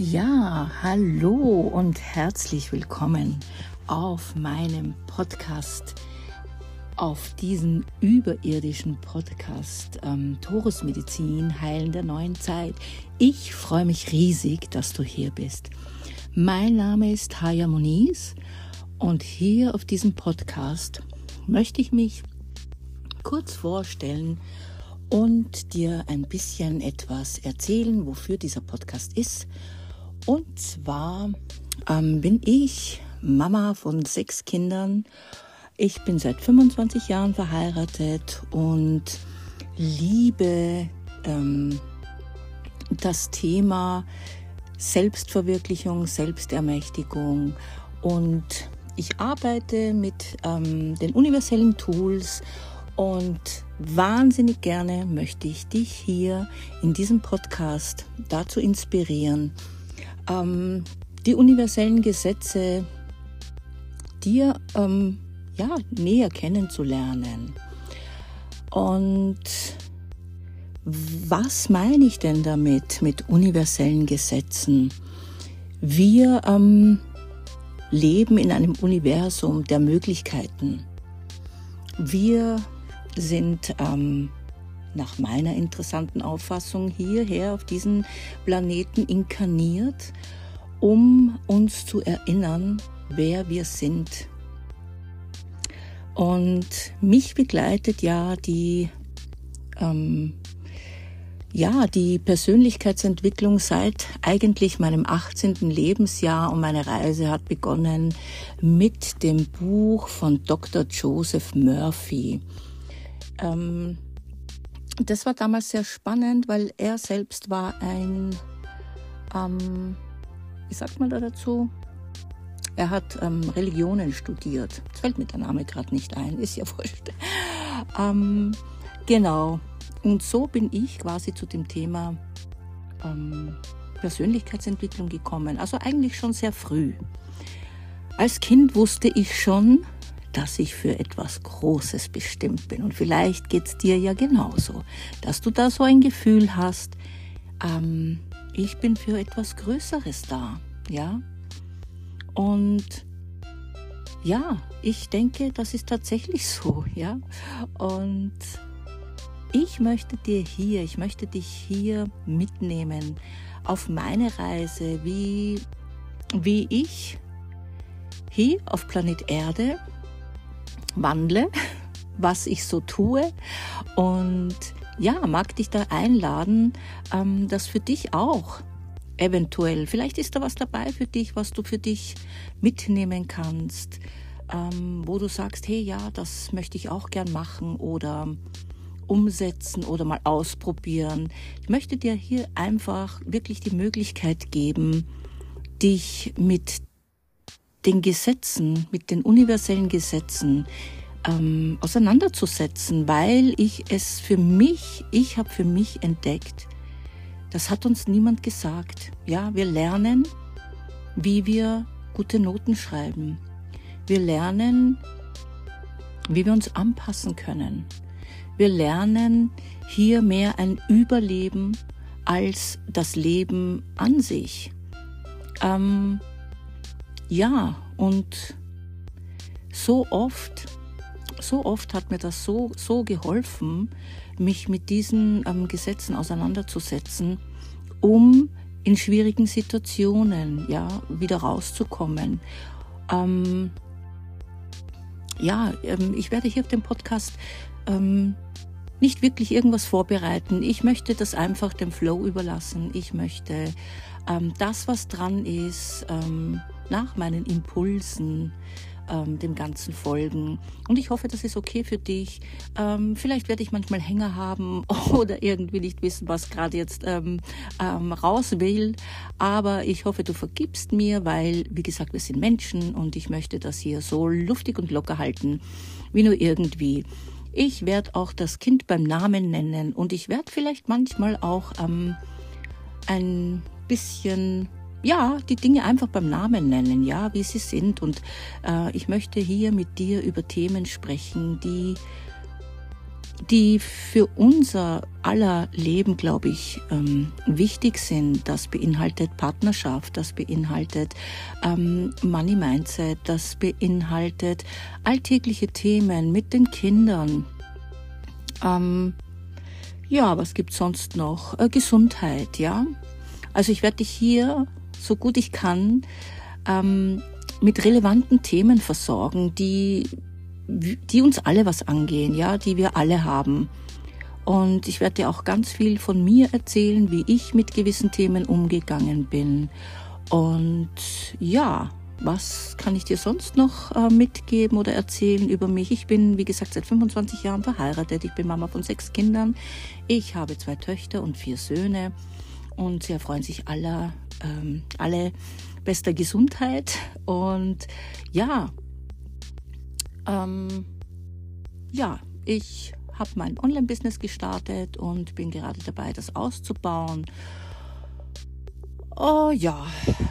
Ja, hallo und herzlich willkommen auf meinem Podcast, auf diesem überirdischen Podcast ähm, Torusmedizin, Heilen der neuen Zeit. Ich freue mich riesig, dass du hier bist. Mein Name ist Haya Moniz und hier auf diesem Podcast möchte ich mich kurz vorstellen und dir ein bisschen etwas erzählen, wofür dieser Podcast ist und zwar ähm, bin ich Mama von sechs Kindern. Ich bin seit 25 Jahren verheiratet und liebe ähm, das Thema Selbstverwirklichung, Selbstermächtigung und ich arbeite mit ähm, den universellen Tools und wahnsinnig gerne möchte ich dich hier in diesem Podcast dazu inspirieren, ähm, die universellen Gesetze dir ähm, ja, näher kennenzulernen. Und was meine ich denn damit, mit universellen Gesetzen? Wir ähm, leben in einem Universum der Möglichkeiten. Wir sind ähm, nach meiner interessanten Auffassung hierher auf diesen Planeten inkarniert, um uns zu erinnern, wer wir sind. Und mich begleitet ja die, ähm, ja, die Persönlichkeitsentwicklung seit eigentlich meinem 18. Lebensjahr und meine Reise hat begonnen mit dem Buch von Dr. Joseph Murphy. Ähm, das war damals sehr spannend, weil er selbst war ein, ähm, wie sagt man da dazu? Er hat ähm, Religionen studiert. Jetzt fällt mir der Name gerade nicht ein, ist ja wurscht. ähm, genau. Und so bin ich quasi zu dem Thema ähm, Persönlichkeitsentwicklung gekommen. Also eigentlich schon sehr früh. Als Kind wusste ich schon, dass ich für etwas Großes bestimmt bin. Und vielleicht geht es dir ja genauso, dass du da so ein Gefühl hast, ähm, ich bin für etwas Größeres da, ja. Und ja, ich denke, das ist tatsächlich so, ja. Und ich möchte dir hier, ich möchte dich hier mitnehmen auf meine Reise, wie, wie ich hier auf Planet Erde wandle, was ich so tue. Und ja, mag dich da einladen, ähm, das für dich auch eventuell, vielleicht ist da was dabei für dich, was du für dich mitnehmen kannst, ähm, wo du sagst, hey ja, das möchte ich auch gern machen oder umsetzen oder mal ausprobieren. Ich möchte dir hier einfach wirklich die Möglichkeit geben, dich mit den Gesetzen, mit den universellen Gesetzen ähm, auseinanderzusetzen, weil ich es für mich, ich habe für mich entdeckt, das hat uns niemand gesagt. Ja, wir lernen, wie wir gute Noten schreiben. Wir lernen, wie wir uns anpassen können. Wir lernen hier mehr ein Überleben als das Leben an sich. Ähm, ja, und so oft, so oft hat mir das so, so geholfen, mich mit diesen ähm, Gesetzen auseinanderzusetzen, um in schwierigen Situationen ja wieder rauszukommen. Ähm, ja, ähm, ich werde hier auf dem Podcast ähm, nicht wirklich irgendwas vorbereiten. Ich möchte das einfach dem Flow überlassen. Ich möchte ähm, das, was dran ist, ähm, nach meinen Impulsen ähm, dem Ganzen folgen. Und ich hoffe, das ist okay für dich. Ähm, vielleicht werde ich manchmal Hänger haben oder irgendwie nicht wissen, was gerade jetzt ähm, ähm, raus will. Aber ich hoffe, du vergibst mir, weil, wie gesagt, wir sind Menschen und ich möchte das hier so luftig und locker halten, wie nur irgendwie. Ich werde auch das Kind beim Namen nennen und ich werde vielleicht manchmal auch ähm, ein bisschen ja, die Dinge einfach beim Namen nennen, ja, wie sie sind. Und äh, ich möchte hier mit dir über Themen sprechen, die die für unser aller Leben, glaube ich, ähm, wichtig sind. Das beinhaltet Partnerschaft, das beinhaltet ähm, Money Mindset, das beinhaltet alltägliche Themen mit den Kindern. Ähm, ja, was gibt's sonst noch? Äh, Gesundheit, ja. Also ich werde dich hier, so gut ich kann, ähm, mit relevanten Themen versorgen, die die uns alle was angehen, ja, die wir alle haben. Und ich werde dir auch ganz viel von mir erzählen, wie ich mit gewissen Themen umgegangen bin. Und ja, was kann ich dir sonst noch äh, mitgeben oder erzählen über mich? Ich bin, wie gesagt, seit 25 Jahren verheiratet. Ich bin Mama von sechs Kindern. Ich habe zwei Töchter und vier Söhne. Und sie erfreuen sich aller, ähm, alle bester Gesundheit. Und ja, ähm, ja, ich habe mein Online-Business gestartet und bin gerade dabei, das auszubauen. Oh ja,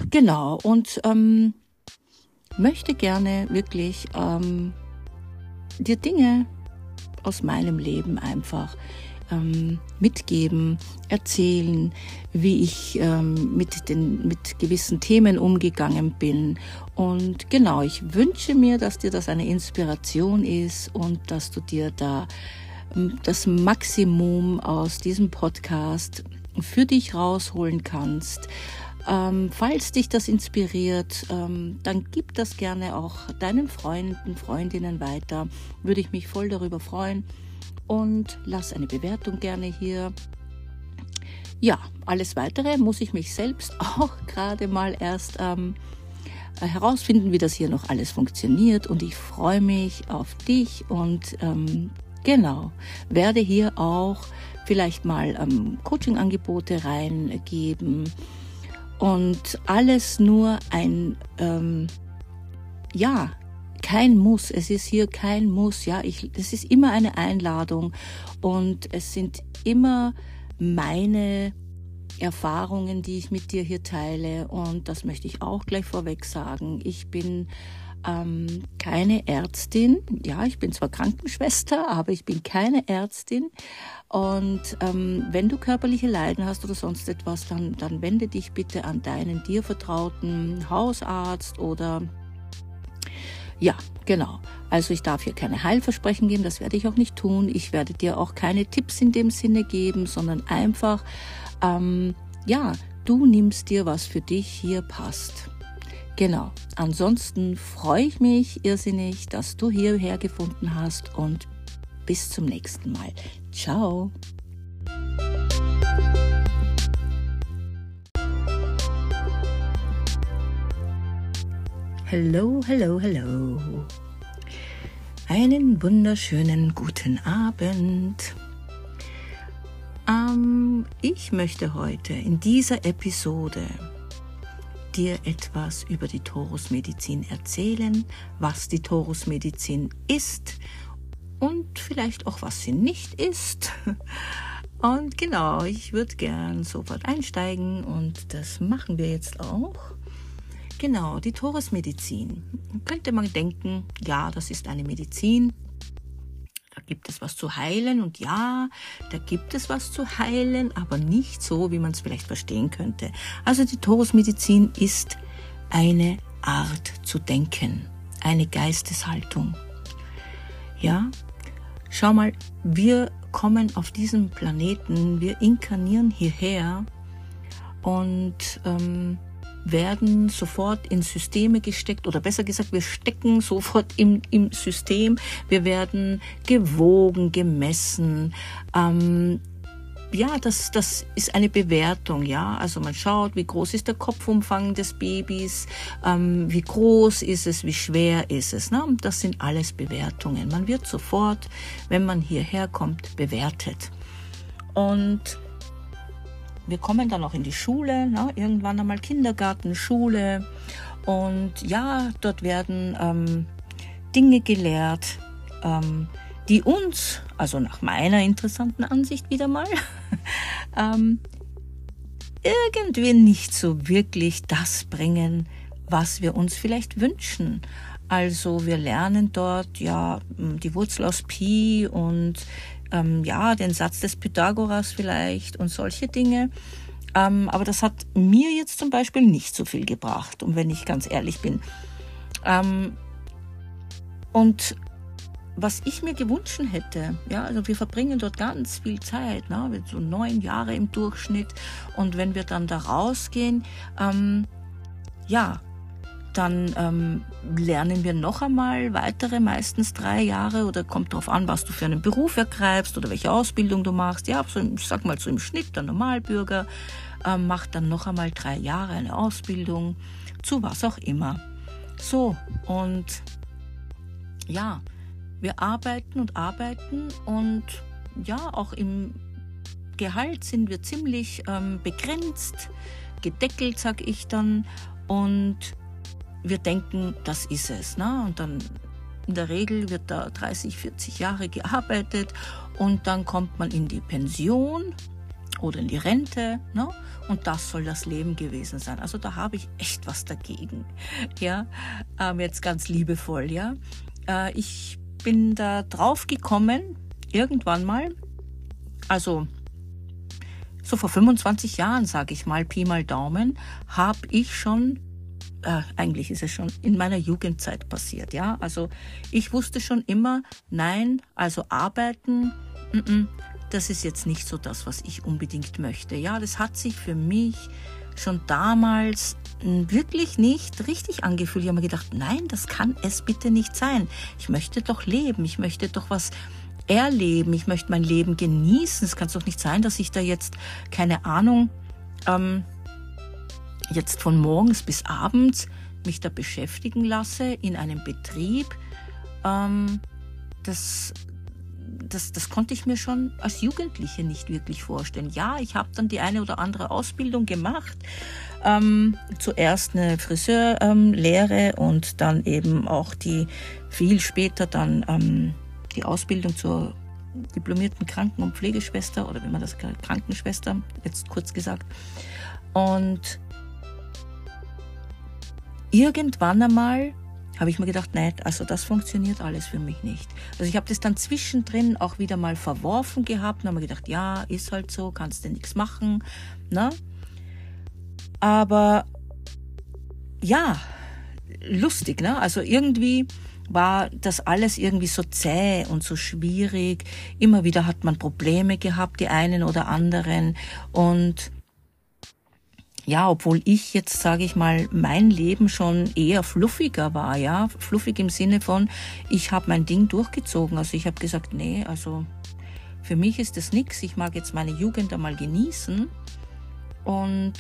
genau. Und ähm, möchte gerne wirklich ähm, dir Dinge aus meinem Leben einfach ähm, mitgeben, erzählen, wie ich ähm, mit den mit gewissen Themen umgegangen bin. Und genau, ich wünsche mir, dass dir das eine Inspiration ist und dass du dir da ähm, das Maximum aus diesem Podcast für dich rausholen kannst. Ähm, falls dich das inspiriert, ähm, dann gib das gerne auch deinen Freunden, Freundinnen weiter. Würde ich mich voll darüber freuen und lass eine Bewertung gerne hier. Ja, alles weitere muss ich mich selbst auch gerade mal erst ähm, herausfinden, wie das hier noch alles funktioniert. Und ich freue mich auf dich und ähm, genau, werde hier auch vielleicht mal ähm, Coaching-Angebote reingeben und alles nur ein, ähm, ja, kein Muss. Es ist hier kein Muss. Ja, ich, es ist immer eine Einladung und es sind immer meine Erfahrungen, die ich mit dir hier teile. Und das möchte ich auch gleich vorweg sagen. Ich bin ähm, keine Ärztin. Ja, ich bin zwar Krankenschwester, aber ich bin keine Ärztin. Und ähm, wenn du körperliche Leiden hast oder sonst etwas, dann, dann wende dich bitte an deinen dir vertrauten Hausarzt oder ja, genau. Also ich darf hier keine Heilversprechen geben, das werde ich auch nicht tun. Ich werde dir auch keine Tipps in dem Sinne geben, sondern einfach, ähm, ja, du nimmst dir, was für dich hier passt. Genau. Ansonsten freue ich mich irrsinnig, dass du hierher gefunden hast und bis zum nächsten Mal. Ciao. Hello, hello, hello. Einen wunderschönen guten Abend. Ähm, ich möchte heute in dieser Episode dir etwas über die Torusmedizin erzählen, was die Torusmedizin ist und vielleicht auch was sie nicht ist. Und genau, ich würde gern sofort einsteigen und das machen wir jetzt auch. Genau, die Torusmedizin. Könnte man denken, ja, das ist eine Medizin. Da gibt es was zu heilen und ja, da gibt es was zu heilen, aber nicht so, wie man es vielleicht verstehen könnte. Also die Torusmedizin ist eine Art zu denken, eine Geisteshaltung. Ja, schau mal, wir kommen auf diesen Planeten, wir inkarnieren hierher und ähm, werden sofort in Systeme gesteckt oder besser gesagt, wir stecken sofort im, im System. Wir werden gewogen, gemessen. Ähm, ja, das, das ist eine Bewertung, ja. Also man schaut, wie groß ist der Kopfumfang des Babys, ähm, wie groß ist es, wie schwer ist es. Ne? Das sind alles Bewertungen. Man wird sofort, wenn man hierher kommt, bewertet. Und wir kommen dann auch in die Schule, ne? irgendwann einmal Kindergarten, Schule. Und ja, dort werden ähm, Dinge gelehrt, ähm, die uns, also nach meiner interessanten Ansicht wieder mal, ähm, irgendwie nicht so wirklich das bringen, was wir uns vielleicht wünschen. Also wir lernen dort ja die Wurzel aus Pi und ähm, ja, den Satz des Pythagoras vielleicht und solche Dinge. Ähm, aber das hat mir jetzt zum Beispiel nicht so viel gebracht, und wenn ich ganz ehrlich bin. Ähm, und was ich mir gewünscht hätte, ja, also wir verbringen dort ganz viel Zeit, ne, so neun Jahre im Durchschnitt. Und wenn wir dann da rausgehen, ähm, ja, dann ähm, lernen wir noch einmal weitere, meistens drei Jahre oder kommt darauf an, was du für einen Beruf ergreifst oder welche Ausbildung du machst. Ja, so, ich sag mal so im Schnitt, der Normalbürger ähm, macht dann noch einmal drei Jahre eine Ausbildung zu was auch immer. So, und ja, wir arbeiten und arbeiten und ja, auch im Gehalt sind wir ziemlich ähm, begrenzt, gedeckelt, sag ich dann. Und wir denken, das ist es. Ne? Und dann in der Regel wird da 30, 40 Jahre gearbeitet und dann kommt man in die Pension oder in die Rente. Ne? Und das soll das Leben gewesen sein. Also da habe ich echt was dagegen. Ja, ähm, jetzt ganz liebevoll. Ja, äh, ich bin da drauf gekommen, irgendwann mal, also so vor 25 Jahren, sage ich mal, Pi mal Daumen, habe ich schon, äh, eigentlich ist es schon in meiner Jugendzeit passiert, ja. Also ich wusste schon immer, nein, also arbeiten, m -m, das ist jetzt nicht so das, was ich unbedingt möchte. Ja, das hat sich für mich schon damals wirklich nicht richtig angefühlt. Ich habe mir gedacht, nein, das kann es bitte nicht sein. Ich möchte doch leben, ich möchte doch was erleben, ich möchte mein Leben genießen. Es kann doch nicht sein, dass ich da jetzt, keine Ahnung, ähm, jetzt von morgens bis abends mich da beschäftigen lasse in einem Betrieb. Ähm, das das, das konnte ich mir schon als Jugendliche nicht wirklich vorstellen. Ja, ich habe dann die eine oder andere Ausbildung gemacht. Ähm, zuerst eine Friseurlehre ähm, und dann eben auch die viel später dann ähm, die Ausbildung zur diplomierten Kranken- und Pflegeschwester oder wie man das Krankenschwester, jetzt kurz gesagt. Und irgendwann einmal habe ich mir gedacht, nein, also das funktioniert alles für mich nicht. Also ich habe das dann zwischendrin auch wieder mal verworfen gehabt und habe mir gedacht, ja, ist halt so, kannst du nichts machen. Ne? Aber ja, lustig, ne? Also irgendwie war das alles irgendwie so zäh und so schwierig. Immer wieder hat man Probleme gehabt, die einen oder anderen. Und ja, obwohl ich jetzt, sage ich mal, mein Leben schon eher fluffiger war, ja, fluffig im Sinne von, ich habe mein Ding durchgezogen. Also ich habe gesagt, nee, also für mich ist das nichts. Ich mag jetzt meine Jugend einmal genießen und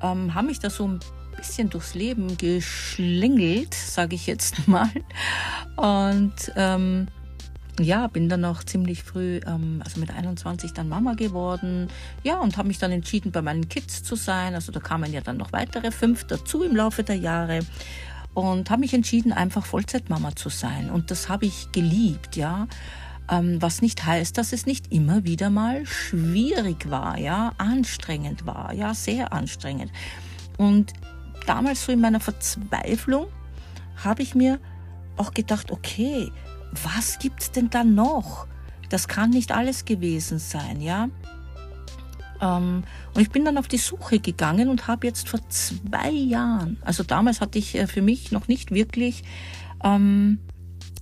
ähm, habe mich da so ein bisschen durchs Leben geschlingelt, sage ich jetzt mal. Und ähm, ja, bin dann auch ziemlich früh, ähm, also mit 21 dann Mama geworden. Ja, und habe mich dann entschieden, bei meinen Kids zu sein. Also da kamen ja dann noch weitere fünf dazu im Laufe der Jahre. Und habe mich entschieden, einfach Vollzeitmama zu sein. Und das habe ich geliebt, ja. Ähm, was nicht heißt, dass es nicht immer wieder mal schwierig war, ja, anstrengend war, ja, sehr anstrengend. Und damals so in meiner Verzweiflung habe ich mir auch gedacht, okay, was gibt's denn da noch? Das kann nicht alles gewesen sein, ja. Ähm, und ich bin dann auf die Suche gegangen und habe jetzt vor zwei Jahren, also damals hatte ich äh, für mich noch nicht wirklich, ähm,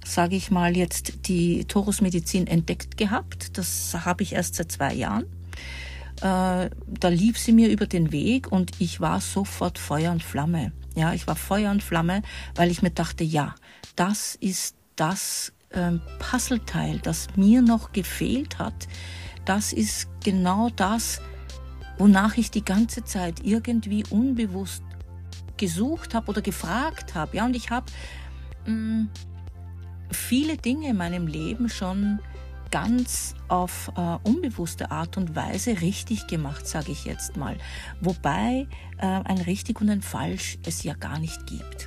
sage ich mal, jetzt die Torusmedizin entdeckt gehabt. Das habe ich erst seit zwei Jahren. Äh, da lief sie mir über den Weg und ich war sofort Feuer und Flamme. Ja, ich war Feuer und Flamme, weil ich mir dachte, ja, das ist das ähm, Puzzleteil, das mir noch gefehlt hat, das ist genau das, wonach ich die ganze Zeit irgendwie unbewusst gesucht habe oder gefragt habe. Ja, und ich habe mm, viele Dinge in meinem Leben schon ganz auf äh, unbewusste Art und Weise richtig gemacht, sage ich jetzt mal. Wobei äh, ein richtig und ein falsch es ja gar nicht gibt.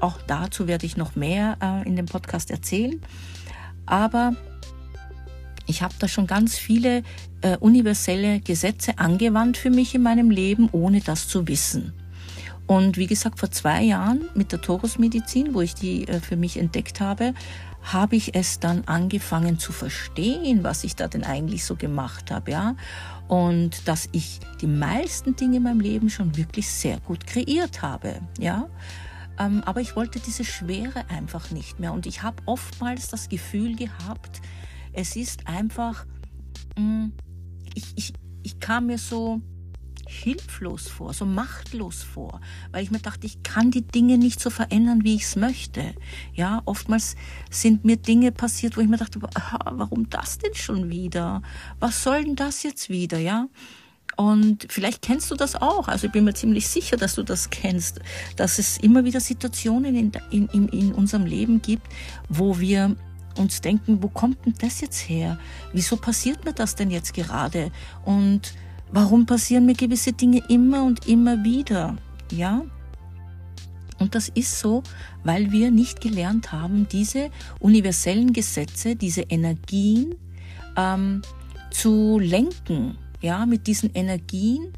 Auch dazu werde ich noch mehr äh, in dem Podcast erzählen. Aber ich habe da schon ganz viele äh, universelle Gesetze angewandt für mich in meinem Leben, ohne das zu wissen. Und wie gesagt, vor zwei Jahren mit der Torusmedizin, wo ich die äh, für mich entdeckt habe, habe ich es dann angefangen zu verstehen, was ich da denn eigentlich so gemacht habe, ja. Und dass ich die meisten Dinge in meinem Leben schon wirklich sehr gut kreiert habe, ja. Ähm, aber ich wollte diese Schwere einfach nicht mehr. Und ich habe oftmals das Gefühl gehabt, es ist einfach, mh, mm, ich, ich, ich kam mir so, hilflos vor, so machtlos vor, weil ich mir dachte, ich kann die Dinge nicht so verändern, wie ich es möchte. Ja, oftmals sind mir Dinge passiert, wo ich mir dachte, warum das denn schon wieder? Was soll denn das jetzt wieder? Ja. Und vielleicht kennst du das auch. Also ich bin mir ziemlich sicher, dass du das kennst, dass es immer wieder Situationen in, in, in unserem Leben gibt, wo wir uns denken, wo kommt denn das jetzt her? Wieso passiert mir das denn jetzt gerade? Und Warum passieren mir gewisse Dinge immer und immer wieder? Ja? Und das ist so, weil wir nicht gelernt haben, diese universellen Gesetze, diese Energien ähm, zu lenken. Ja, mit diesen Energien,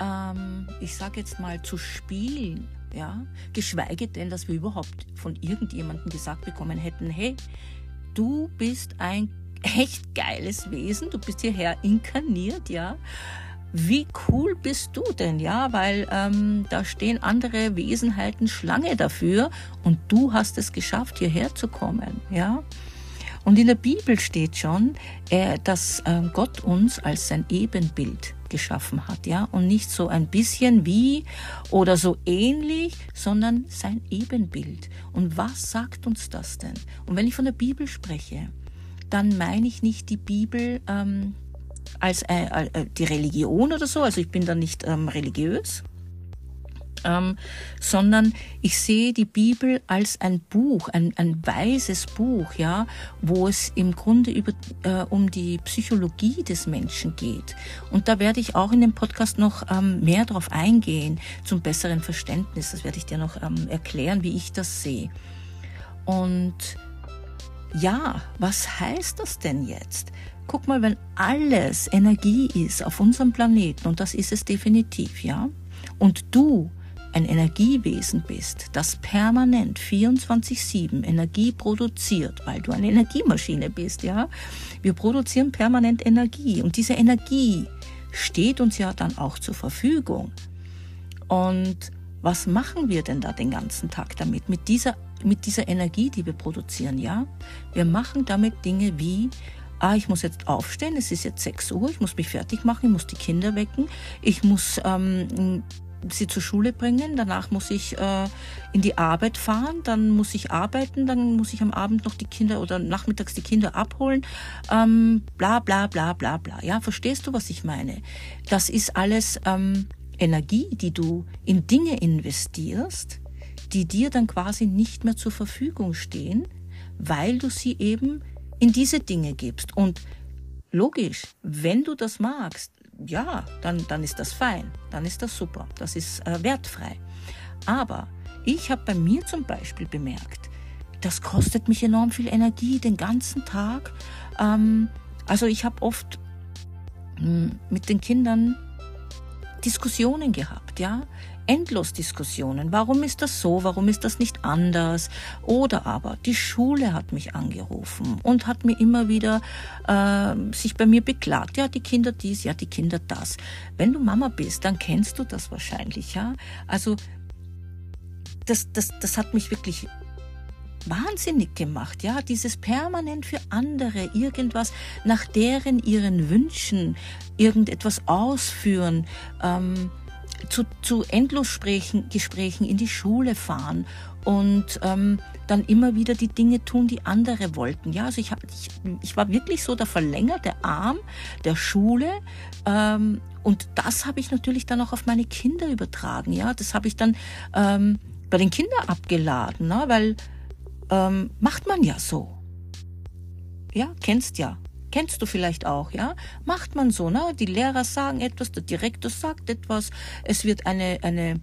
ähm, ich sage jetzt mal, zu spielen. Ja, geschweige denn, dass wir überhaupt von irgendjemandem gesagt bekommen hätten, hey, du bist ein echt geiles Wesen, du bist hierher inkarniert, ja. Wie cool bist du denn, ja? Weil ähm, da stehen andere Wesenheiten Schlange dafür und du hast es geschafft, hierher zu kommen, ja? Und in der Bibel steht schon, äh, dass äh, Gott uns als sein Ebenbild geschaffen hat, ja, und nicht so ein bisschen wie oder so ähnlich, sondern sein Ebenbild. Und was sagt uns das denn? Und wenn ich von der Bibel spreche, dann meine ich nicht die Bibel ähm, als äh, äh, die Religion oder so, also ich bin da nicht ähm, religiös, ähm, sondern ich sehe die Bibel als ein Buch, ein, ein weises Buch, ja, wo es im Grunde über, äh, um die Psychologie des Menschen geht. Und da werde ich auch in dem Podcast noch ähm, mehr darauf eingehen, zum besseren Verständnis. Das werde ich dir noch ähm, erklären, wie ich das sehe. Und ja, was heißt das denn jetzt? Guck mal, wenn alles Energie ist auf unserem Planeten, und das ist es definitiv, ja, und du ein Energiewesen bist, das permanent 24-7 Energie produziert, weil du eine Energiemaschine bist, ja. Wir produzieren permanent Energie und diese Energie steht uns ja dann auch zur Verfügung. Und was machen wir denn da den ganzen Tag damit? Mit dieser, mit dieser Energie, die wir produzieren, ja? Wir machen damit Dinge wie ah, ich muss jetzt aufstehen, es ist jetzt 6 Uhr, ich muss mich fertig machen, ich muss die Kinder wecken, ich muss ähm, sie zur Schule bringen, danach muss ich äh, in die Arbeit fahren, dann muss ich arbeiten, dann muss ich am Abend noch die Kinder oder nachmittags die Kinder abholen, ähm, bla bla bla bla bla. Ja, verstehst du, was ich meine? Das ist alles ähm, Energie, die du in Dinge investierst, die dir dann quasi nicht mehr zur Verfügung stehen, weil du sie eben in diese Dinge gibst. Und logisch, wenn du das magst, ja, dann, dann ist das fein, dann ist das super, das ist äh, wertfrei. Aber ich habe bei mir zum Beispiel bemerkt, das kostet mich enorm viel Energie den ganzen Tag. Ähm, also ich habe oft mh, hm, mit den Kindern Diskussionen gehabt, ja endlos Diskussionen. Warum ist das so? Warum ist das nicht anders? Oder aber die Schule hat mich angerufen und hat mir immer wieder äh, sich bei mir beklagt. Ja, die Kinder dies, ja, die Kinder das. Wenn du Mama bist, dann kennst du das wahrscheinlich, ja. Also das, das, das hat mich wirklich wahnsinnig gemacht, ja, dieses permanent für andere irgendwas nach deren ihren Wünschen irgendetwas ausführen, ähm, zu, zu Endlossprechen, Gesprächen in die Schule fahren und ähm, dann immer wieder die Dinge tun, die andere wollten. Ja, also ich, hab, ich, ich war wirklich so der verlängerte Arm der Schule ähm, und das habe ich natürlich dann auch auf meine Kinder übertragen. Ja, das habe ich dann ähm, bei den Kindern abgeladen, ne? weil ähm, macht man ja so. Ja, kennst ja. Kennst du vielleicht auch, ja? Macht man so, ne? Die Lehrer sagen etwas, der Direktor sagt etwas, es wird eine, eine,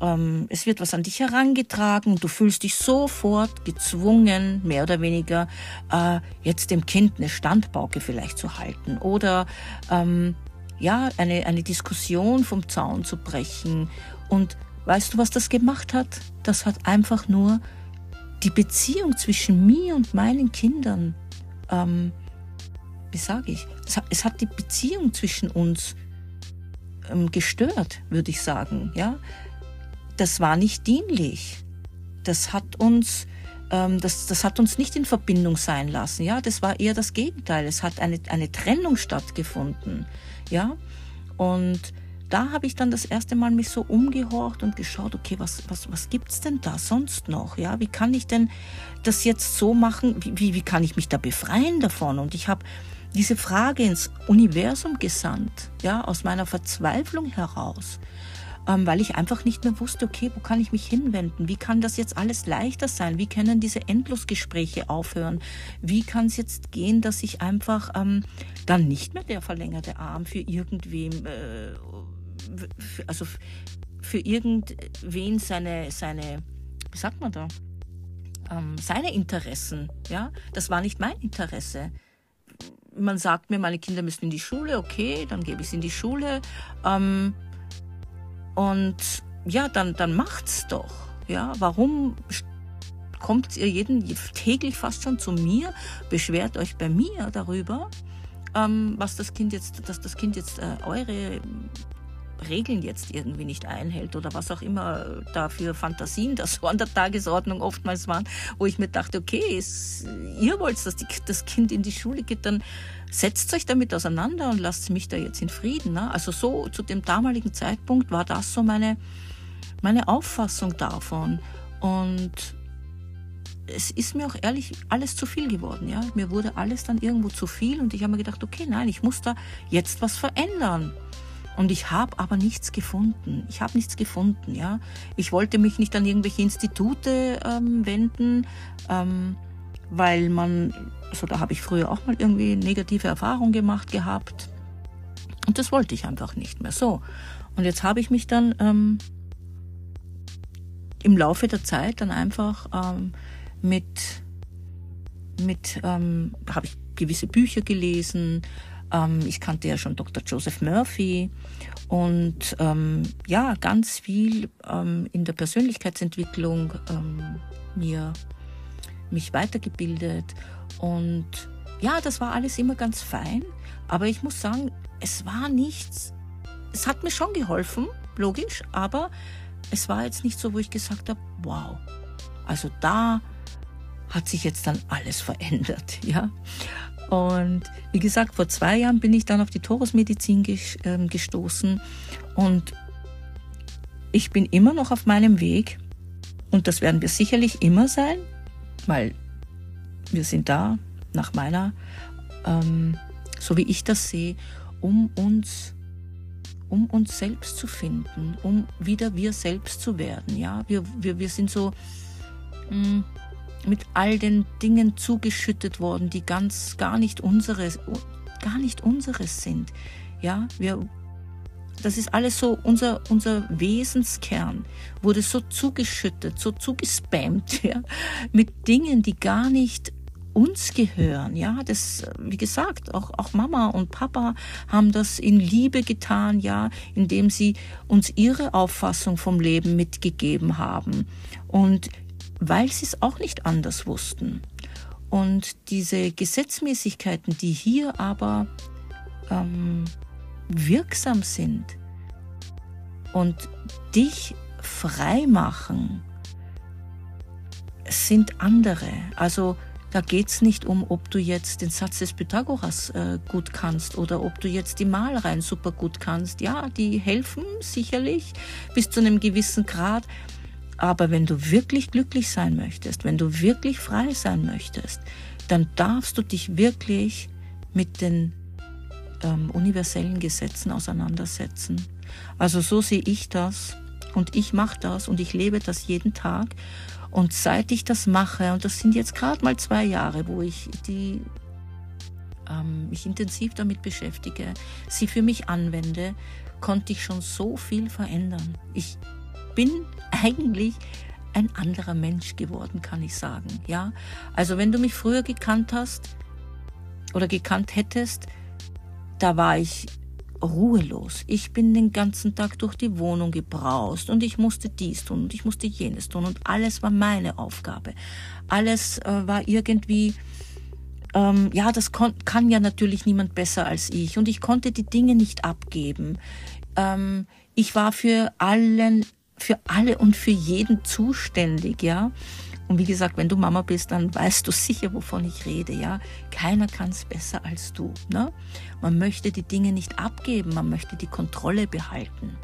ähm, es wird was an dich herangetragen, du fühlst dich sofort gezwungen, mehr oder weniger, äh, jetzt dem Kind eine Standpauke vielleicht zu halten oder ähm, ja, eine, eine Diskussion vom Zaun zu brechen. Und weißt du, was das gemacht hat? Das hat einfach nur die Beziehung zwischen mir und meinen Kindern, ähm, wie sage ich, es hat, die Beziehung zwischen uns ähm, gestört, würde ich sagen. Ja, das war nicht dienlich. Das hat uns ähm, das, das hat uns nicht in Verbindung sein lassen. Ja, das war eher das Gegenteil. Es hat eine, eine Trennung stattgefunden. Ja, und da habe ich dann das erste Mal mich so umgehorcht und geschaut, okay, was, was, was gibt's denn da sonst noch? Ja, wie kann ich denn das jetzt so machen? Wie, wie, wie kann ich mich da befreien davon? Und ich habe diese Frage ins Universum gesandt, ja, aus meiner Verzweiflung heraus ähm, weil ich einfach nicht mehr wusste, okay, wo kann ich mich hinwenden? Wie kann das jetzt alles leichter sein? Wie können diese Endlosgespräche aufhören? Wie kann es jetzt gehen, dass ich einfach ähm, dann nicht mehr der verlängerte Arm für irgendwem, äh, also für irgendwen seine, seine, wie sagt man da? Ähm, seine Interessen, ja, das war nicht mein Interesse man sagt mir, meine Kinder müssen in die Schule, okay, dann gebe ich sie in die Schule. Ähm, und ja, dann, dann macht's doch. Ja, warum kommt ihr jeden täglich fast schon zu mir, beschwert euch bei mir darüber, ähm, was das Kind jetzt, dass das Kind jetzt äh, eure Regeln jetzt irgendwie nicht einhält oder was auch immer da für Fantasien das so an der Tagesordnung oftmals waren, wo ich mir dachte, okay, es, ihr wollt, dass die, das Kind in die Schule geht, dann setzt euch damit auseinander und lasst mich da jetzt in Frieden. Ne? Also so zu dem damaligen Zeitpunkt war das so meine, meine Auffassung davon. Und es ist mir auch ehrlich alles zu viel geworden. Ja? Mir wurde alles dann irgendwo zu viel und ich habe mir gedacht, okay, nein, ich muss da jetzt was verändern. Und ich habe aber nichts gefunden. Ich habe nichts gefunden, ja. Ich wollte mich nicht an irgendwelche Institute ähm, wenden, ähm, weil man, also da habe ich früher auch mal irgendwie negative Erfahrungen gemacht gehabt. Und das wollte ich einfach nicht mehr. So. Und jetzt habe ich mich dann ähm, im Laufe der Zeit dann einfach ähm, mit, mit ähm, habe ich gewisse Bücher gelesen, ähm, ich kannte ja schon Dr. Joseph Murphy und ähm, ja, ganz viel ähm, in der Persönlichkeitsentwicklung ähm, mir mich weitergebildet und ja, das war alles immer ganz fein, aber ich muss sagen, es war nichts, es hat mir schon geholfen, logisch, aber es war jetzt nicht so, wo ich gesagt habe, wow, also da hat sich jetzt dann alles verändert, ja. Und wie gesagt, vor zwei Jahren bin ich dann auf die Torusmedizin ähm, gestoßen und ich bin immer noch auf meinem Weg und das werden wir sicherlich immer sein, weil wir sind da nach meiner, ähm, so wie ich das sehe, um uns um uns selbst zu finden, um wieder wir selbst zu werden. Ja, wir, wir, wir sind so, mh, hm, mit all den Dingen zugeschüttet worden, die ganz gar nicht unseres, gar nicht unseres sind. Ja, wir, das ist alles so unser, unser Wesenskern wurde so zugeschüttet, so zugespammt, ja, mit Dingen, die gar nicht uns gehören. Ja, das, wie gesagt, auch, auch Mama und Papa haben das in Liebe getan, ja, indem sie uns ihre Auffassung vom Leben mitgegeben haben. Und weil sie es auch nicht anders wussten. Und diese Gesetzmäßigkeiten, die hier aber ähm, wirksam sind und dich frei machen, sind andere. Also da geht es nicht um, ob du jetzt den Satz des Pythagoras äh, gut kannst oder ob du jetzt die Malreihen super gut kannst. Ja, die helfen sicherlich bis zu einem gewissen Grad, aber wenn du wirklich glücklich sein möchtest, wenn du wirklich frei sein möchtest, dann darfst du dich wirklich mit den ähm, universellen Gesetzen auseinandersetzen. Also so sehe ich das und ich mache das und ich lebe das jeden Tag. Und seit ich das mache, und das sind jetzt gerade mal zwei Jahre, wo ich die ähm, mich intensiv damit beschäftige, sie für mich anwende, konnte ich schon so viel verändern. Ich bin eigentlich ein anderer Mensch geworden, kann ich sagen. Ja, also wenn du mich früher gekannt hast oder gekannt hättest, da war ich ruhelos. Ich bin den ganzen Tag durch die Wohnung gebraust und ich musste dies tun und ich musste jenes tun und alles war meine Aufgabe. Alles äh, war irgendwie, ähm, ja, das kann ja natürlich niemand besser als ich und ich konnte die Dinge nicht abgeben. Ähm, ich war für allen, für alle und für jeden zuständig, ja. Und wie gesagt, wenn du Mama bist, dann weißt du sicher, wovon ich rede, ja. Keiner kann es besser als du. Ne? Man möchte die Dinge nicht abgeben, man möchte die Kontrolle behalten.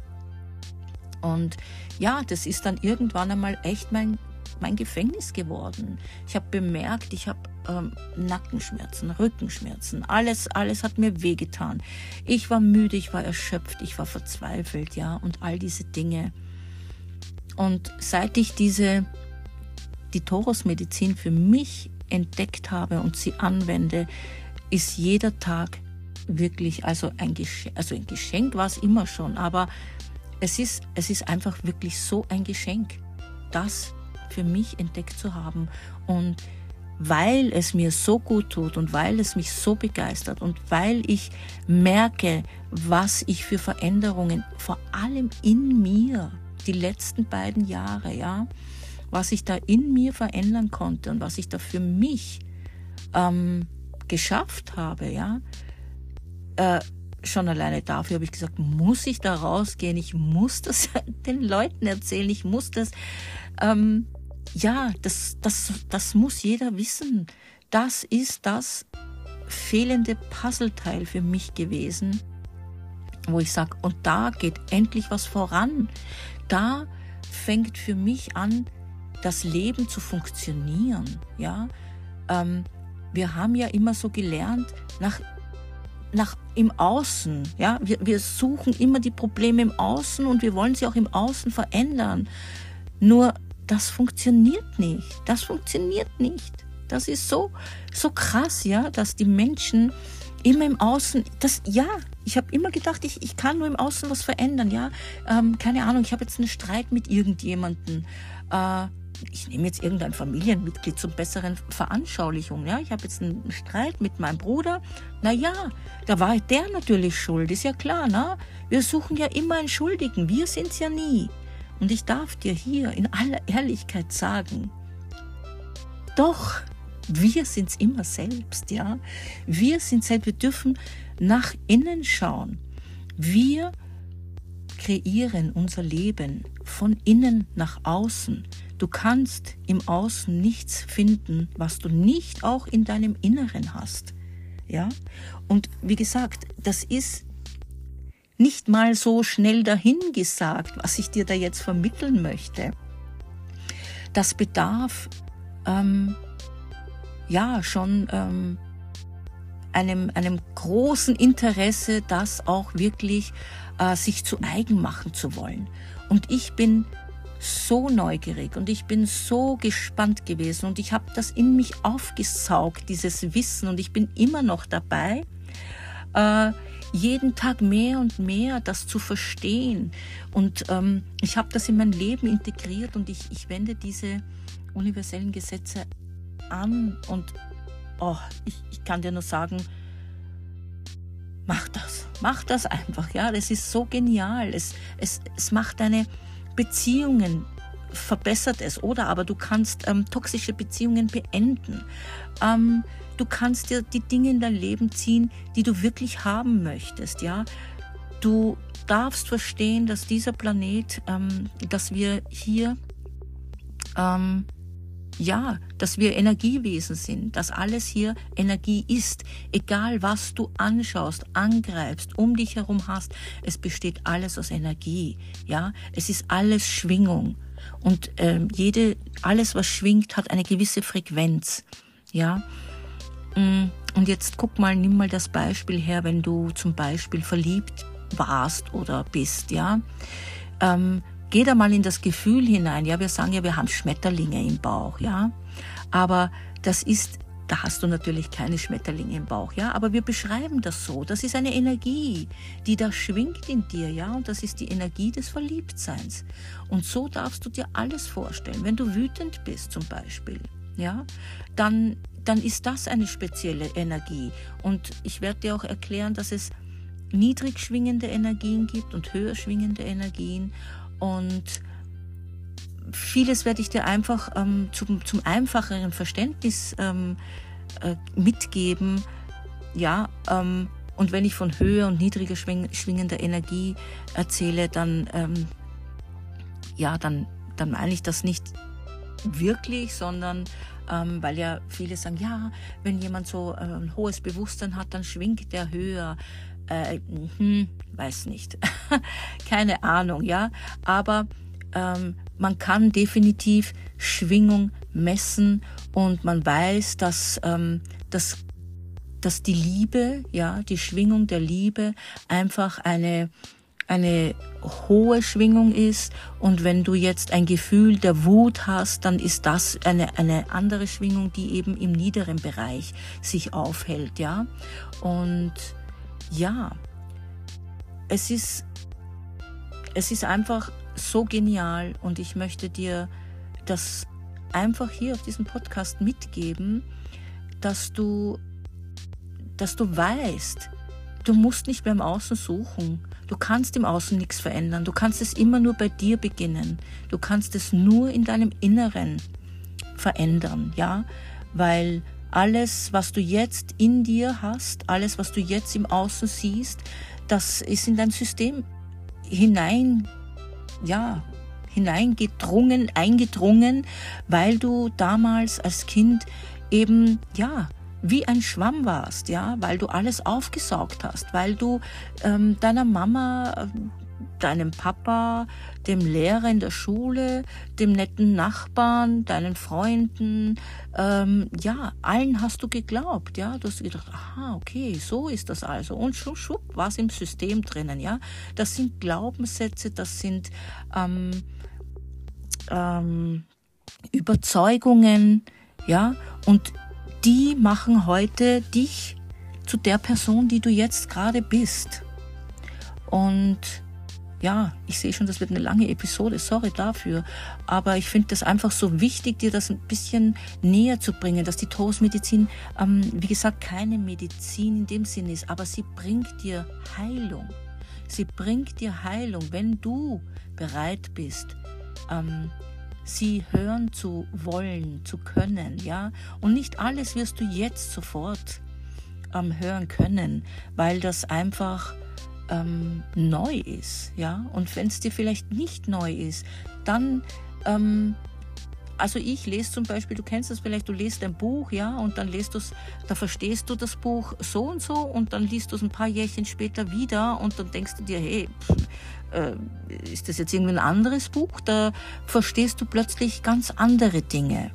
Und ja, das ist dann irgendwann einmal echt mein, mein Gefängnis geworden. Ich habe bemerkt, ich habe ähm, Nackenschmerzen, Rückenschmerzen, alles, alles hat mir wehgetan. Ich war müde, ich war erschöpft, ich war verzweifelt, ja, und all diese Dinge. Und seit ich diese die Torus-Medizin für mich entdeckt habe und sie anwende, ist jeder Tag wirklich, also ein Geschenk, also ein Geschenk war es immer schon, aber es ist, es ist einfach wirklich so ein Geschenk, das für mich entdeckt zu haben. Und weil es mir so gut tut und weil es mich so begeistert und weil ich merke, was ich für Veränderungen vor allem in mir die letzten beiden Jahre, ja, was ich da in mir verändern konnte und was ich da für mich ähm, geschafft habe, ja, äh, schon alleine dafür habe ich gesagt, muss ich da rausgehen, ich muss das den Leuten erzählen, ich muss das, ähm, ja, das, das, das muss jeder wissen. Das ist das fehlende Puzzleteil für mich gewesen, wo ich sage, und da geht endlich was voran. Da fängt für mich an, das Leben zu funktionieren. Ja, ähm, wir haben ja immer so gelernt nach nach im Außen. Ja, wir, wir suchen immer die Probleme im Außen und wir wollen sie auch im Außen verändern. Nur das funktioniert nicht. Das funktioniert nicht. Das ist so so krass, ja, dass die Menschen immer im Außen, das ja, ich habe immer gedacht, ich, ich kann nur im Außen was verändern, ja. Ähm, keine Ahnung, ich habe jetzt einen Streit mit irgendjemandem. Äh, ich nehme jetzt irgendein Familienmitglied zum besseren Veranschaulichung. Ja, ich habe jetzt einen Streit mit meinem Bruder. Na ja, da war der natürlich schuld, ist ja klar, ne? Wir suchen ja immer einen Schuldigen. Wir sind's ja nie. Und ich darf dir hier in aller Ehrlichkeit sagen, doch, wir sind's immer selbst, ja? Wir sind selbst, wir dürfen nach innen schauen. Wir kreieren unser Leben von innen nach außen. Du kannst im Außen nichts finden, was du nicht auch in deinem Inneren hast. Ja? Und wie gesagt, das ist nicht mal so schnell dahingesagt, was ich dir da jetzt vermitteln möchte. Das bedarf ähm, ja schon ähm, einem, einem großen Interesse, das auch wirklich äh, sich zu eigen machen zu wollen. Und ich bin so neugierig und ich bin so gespannt gewesen und ich habe das in mich aufgesaugt, dieses Wissen und ich bin immer noch dabei, äh, jeden Tag mehr und mehr das zu verstehen. Und ähm, ich habe das in mein Leben integriert und ich, ich wende diese universellen Gesetze an und oh, ich, ich kann dir nur sagen, mach das, mach das einfach, ja, das ist so genial. Es, es, es macht deine Beziehungen verbessert es, oder? Aber du kannst ähm, toxische Beziehungen beenden. Ähm, du kannst dir die Dinge in dein Leben ziehen, die du wirklich haben möchtest, ja? Du darfst verstehen, dass dieser Planet, ähm, dass wir hier ähm, ja, dass wir Energiewesen sind, dass alles hier Energie ist. Egal was du anschaust, angreifst, um dich herum hast, es besteht alles aus Energie. Ja, es ist alles Schwingung. Und ähm, jede, alles was schwingt, hat eine gewisse Frequenz. Ja. Mm, und jetzt guck mal, nimm mal das Beispiel her, wenn du zum Beispiel verliebt warst oder bist, ja. Ähm, Geh da mal in das Gefühl hinein. Ja, wir sagen ja, wir haben Schmetterlinge im Bauch, ja. Aber das ist, da hast du natürlich keine Schmetterlinge im Bauch, ja. Aber wir beschreiben das so. Das ist eine Energie, die da schwingt in dir, ja. Und das ist die Energie des Verliebtseins. Und so darfst du dir alles vorstellen. Wenn du wütend bist zum Beispiel, ja, dann, dann ist das eine spezielle Energie. Und ich werde dir auch erklären, dass es niedrig schwingende Energien gibt und höher schwingende Energien. Und vieles werde ich dir einfach ähm, zum, zum einfacheren Verständnis ähm, äh, mitgeben. Ja, ähm, und wenn ich von höher und niedriger schwingender Energie erzähle, dann, ähm, ja, dann, dann meine ich das nicht wirklich, sondern ähm, weil ja viele sagen, ja, wenn jemand so äh, ein hohes Bewusstsein hat, dann schwingt der höher. Äh, hm, weiß nicht. Keine Ahnung, ja. Aber ähm, man kann definitiv Schwingung messen und man weiß, dass, ähm, dass, dass die Liebe, ja, die Schwingung der Liebe einfach eine, eine hohe Schwingung ist und wenn du jetzt ein Gefühl der Wut hast, dann ist das eine, eine andere Schwingung, die eben im niederen Bereich sich aufhält, ja. Und ja, es ist, es ist einfach so genial und ich möchte dir das einfach hier auf diesem Podcast mitgeben, dass du, dass du weißt, du musst nicht beim Außen suchen. Du kannst im Außen nichts verändern. Du kannst es immer nur bei dir beginnen. Du kannst es nur in deinem Inneren verändern, ja? Weil alles, was du jetzt in dir hast, alles, was du jetzt im Außen siehst, das ist in dein System hinein ja, hineingedrungen, eingedrungen, weil du damals als Kind eben, ja, wie ein Schwamm warst, ja, weil du alles aufgesaugt hast, weil du ähm, deiner Mama deinem Papa, dem Lehrer in der Schule, dem netten Nachbarn, deinen Freunden, ähm, ja, allen hast du geglaubt, ja, du hast gedacht, aha, okay, so ist das also. Und schub, schub, war es im System drinnen, ja, das sind Glaubenssätze, das sind ähm, ähm, Überzeugungen, ja, und die machen heute dich zu der Person, die du jetzt gerade bist. Und ja, ich sehe schon, das wird eine lange Episode, sorry dafür. Aber ich finde das einfach so wichtig, dir das ein bisschen näher zu bringen, dass die Toastmedizin, ähm, wie gesagt, keine Medizin in dem Sinne ist, aber sie bringt dir Heilung. Sie bringt dir Heilung, wenn du bereit bist, ähm, sie hören zu wollen, zu können, ja. Und nicht alles wirst du jetzt sofort ähm, hören können, weil das einfach ähm, neu ist, ja. Und wenn es dir vielleicht nicht neu ist, dann ähm, also ich lese zum Beispiel, du kennst das vielleicht, du liest ein Buch, ja, und dann lest du es, da verstehst du das Buch so und so und dann liest du es ein paar Jährchen später wieder und dann denkst du dir, hey, pff, äh, ist das jetzt irgendwie ein anderes Buch? Da verstehst du plötzlich ganz andere Dinge.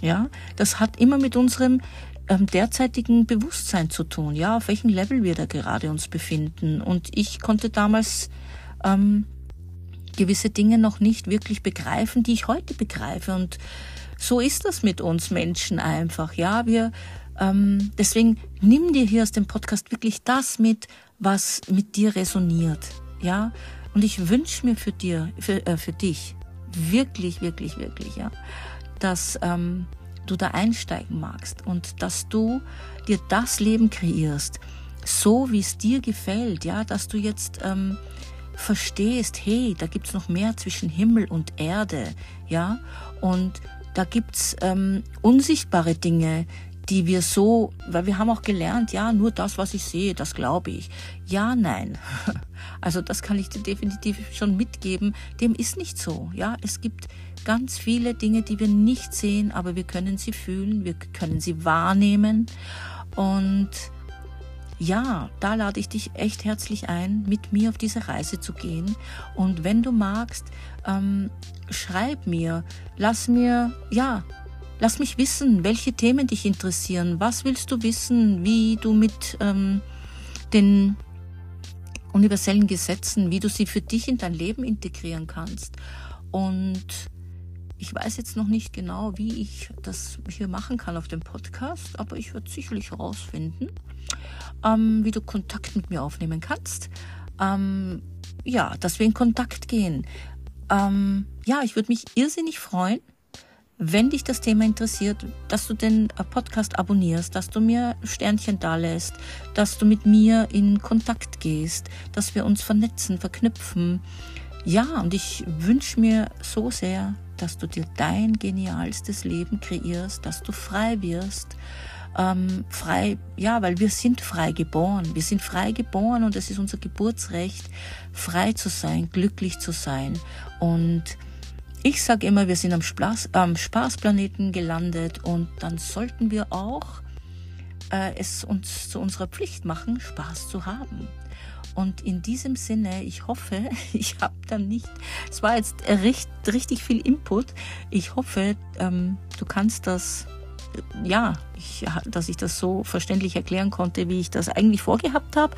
Ja, das hat immer mit unserem ähm, derzeitigen Bewusstsein zu tun, ja, auf welchem Level wir da gerade uns befinden. Und ich konnte damals ähm, gewisse Dinge noch nicht wirklich begreifen, die ich heute begreife. Und so ist das mit uns Menschen einfach, ja. Wir ähm, deswegen nimm dir hier aus dem Podcast wirklich das mit, was mit dir resoniert, ja. Und ich wünsche mir für dir, für, äh, für dich wirklich, wirklich, wirklich, ja, dass ähm, du da einsteigen magst und dass du dir das Leben kreierst, so wie es dir gefällt, ja, dass du jetzt ähm, verstehst, hey, da gibt's noch mehr zwischen Himmel und Erde, ja, und da gibt's ähm, unsichtbare Dinge, die wir so, weil wir haben auch gelernt, ja, nur das, was ich sehe, das glaube ich. Ja, nein. Also das kann ich dir definitiv schon mitgeben. Dem ist nicht so. Ja, es gibt ganz viele Dinge, die wir nicht sehen, aber wir können sie fühlen, wir können sie wahrnehmen. Und ja, da lade ich dich echt herzlich ein, mit mir auf diese Reise zu gehen. Und wenn du magst, ähm, schreib mir, lass mir, ja, Lass mich wissen, welche Themen dich interessieren. Was willst du wissen, wie du mit ähm, den universellen Gesetzen, wie du sie für dich in dein Leben integrieren kannst. Und ich weiß jetzt noch nicht genau, wie ich das hier machen kann auf dem Podcast, aber ich werde sicherlich herausfinden, ähm, wie du Kontakt mit mir aufnehmen kannst. Ähm, ja, dass wir in Kontakt gehen. Ähm, ja, ich würde mich irrsinnig freuen, wenn dich das Thema interessiert, dass du den äh, Podcast abonnierst, dass du mir Sternchen da lässt, dass du mit mir in Kontakt gehst, dass wir uns vernetzen, verknüpfen. Ja, und ich wünsche mir so sehr, dass du dir dein genialstes Leben kreierst, dass du frei wirst. Ähm, frei, ja, weil wir sind frei geboren. Wir sind frei geboren und es ist unser Geburtsrecht, frei zu sein, glücklich zu sein. Und ich sage immer, wir sind am, Spaß, am Spaßplaneten gelandet und dann sollten wir auch äh, es uns zu unserer Pflicht machen, Spaß zu haben. Und in diesem Sinne, ich hoffe, ich habe dann nicht, es war jetzt recht, richtig viel Input. Ich hoffe, ähm, du kannst das, ja, ich, dass ich das so verständlich erklären konnte, wie ich das eigentlich vorgehabt habe.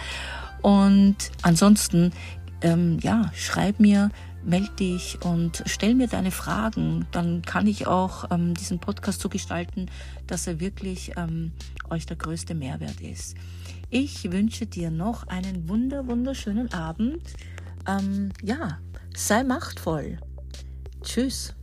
Und ansonsten, ähm, ja, schreib mir, melde dich und stell mir deine Fragen. Dann kann ich auch ähm, diesen Podcast so gestalten, dass er wirklich ähm, euch der größte Mehrwert ist. Ich wünsche dir noch einen wunder, wunderschönen Abend. Ähm, ja, sei machtvoll. Tschüss.